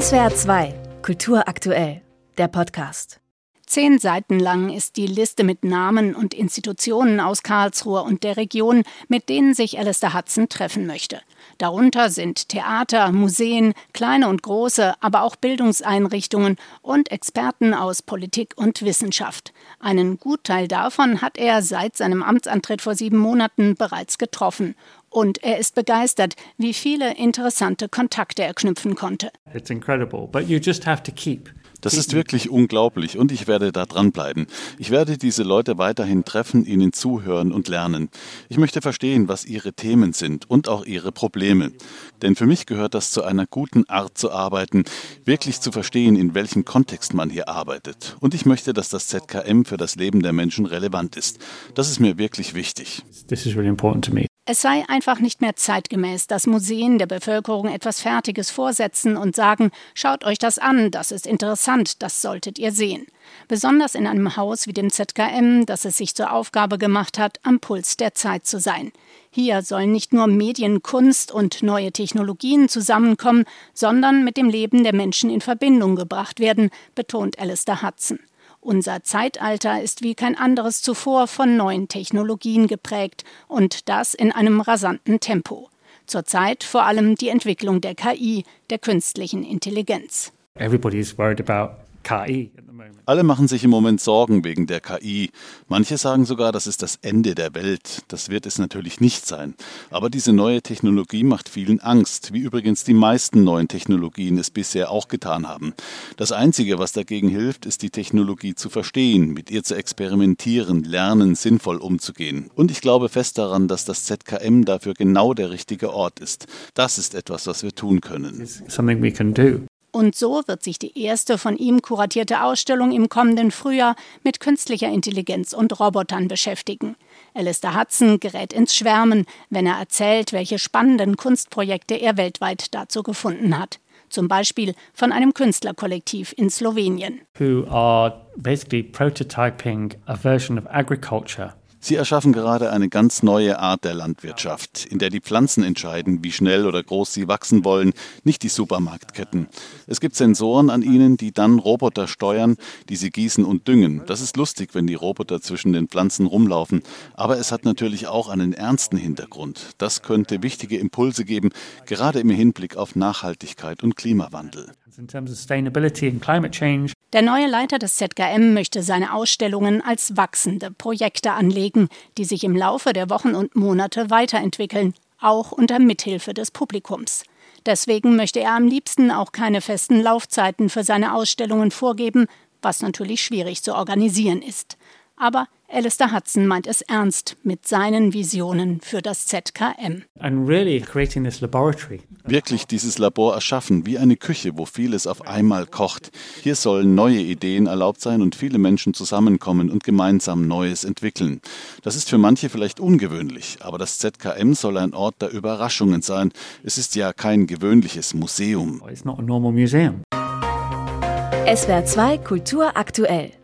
SWR 2, Kultur aktuell, der Podcast. Zehn Seiten lang ist die Liste mit Namen und Institutionen aus Karlsruhe und der Region, mit denen sich Alistair Hudson treffen möchte. Darunter sind Theater, Museen, kleine und große, aber auch Bildungseinrichtungen und Experten aus Politik und Wissenschaft. Einen Gutteil davon hat er seit seinem Amtsantritt vor sieben Monaten bereits getroffen. Und er ist begeistert, wie viele interessante Kontakte er knüpfen konnte. It's incredible, but you just have to keep das ist wirklich unglaublich und ich werde da dranbleiben. Ich werde diese Leute weiterhin treffen, ihnen zuhören und lernen. Ich möchte verstehen, was ihre Themen sind und auch ihre Probleme. Denn für mich gehört das zu einer guten Art zu arbeiten, wirklich zu verstehen, in welchem Kontext man hier arbeitet. Und ich möchte, dass das ZKM für das Leben der Menschen relevant ist. Das ist mir wirklich wichtig. This is really important to me. Es sei einfach nicht mehr zeitgemäß, dass Museen der Bevölkerung etwas Fertiges vorsetzen und sagen, schaut euch das an, das ist interessant, das solltet ihr sehen. Besonders in einem Haus wie dem ZKM, das es sich zur Aufgabe gemacht hat, am Puls der Zeit zu sein. Hier sollen nicht nur Medien, Kunst und neue Technologien zusammenkommen, sondern mit dem Leben der Menschen in Verbindung gebracht werden, betont Alistair Hudson. Unser Zeitalter ist wie kein anderes zuvor von neuen Technologien geprägt und das in einem rasanten Tempo. Zurzeit vor allem die Entwicklung der KI, der künstlichen Intelligenz. Everybody's worried about KI. Alle machen sich im Moment Sorgen wegen der KI. Manche sagen sogar, das ist das Ende der Welt. Das wird es natürlich nicht sein. Aber diese neue Technologie macht vielen Angst, wie übrigens die meisten neuen Technologien es bisher auch getan haben. Das Einzige, was dagegen hilft, ist die Technologie zu verstehen, mit ihr zu experimentieren, lernen, sinnvoll umzugehen. Und ich glaube fest daran, dass das ZKM dafür genau der richtige Ort ist. Das ist etwas, was wir tun können. Und so wird sich die erste von ihm kuratierte Ausstellung im kommenden Frühjahr mit künstlicher Intelligenz und Robotern beschäftigen. Alistair Hudson gerät ins Schwärmen, wenn er erzählt, welche spannenden Kunstprojekte er weltweit dazu gefunden hat. Zum Beispiel von einem Künstlerkollektiv in Slowenien. Who are basically prototyping a version of agriculture Sie erschaffen gerade eine ganz neue Art der Landwirtschaft, in der die Pflanzen entscheiden, wie schnell oder groß sie wachsen wollen, nicht die Supermarktketten. Es gibt Sensoren an ihnen, die dann Roboter steuern, die sie gießen und düngen. Das ist lustig, wenn die Roboter zwischen den Pflanzen rumlaufen, aber es hat natürlich auch einen ernsten Hintergrund. Das könnte wichtige Impulse geben, gerade im Hinblick auf Nachhaltigkeit und Klimawandel. Der neue Leiter des ZKM möchte seine Ausstellungen als wachsende Projekte anlegen, die sich im Laufe der Wochen und Monate weiterentwickeln, auch unter Mithilfe des Publikums. Deswegen möchte er am liebsten auch keine festen Laufzeiten für seine Ausstellungen vorgeben, was natürlich schwierig zu organisieren ist. Aber Alistair Hudson meint es ernst mit seinen Visionen für das ZKM. Wirklich dieses Labor erschaffen, wie eine Küche, wo vieles auf einmal kocht. Hier sollen neue Ideen erlaubt sein und viele Menschen zusammenkommen und gemeinsam Neues entwickeln. Das ist für manche vielleicht ungewöhnlich, aber das ZKM soll ein Ort der Überraschungen sein. Es ist ja kein gewöhnliches Museum. SWR 2 Kultur aktuell.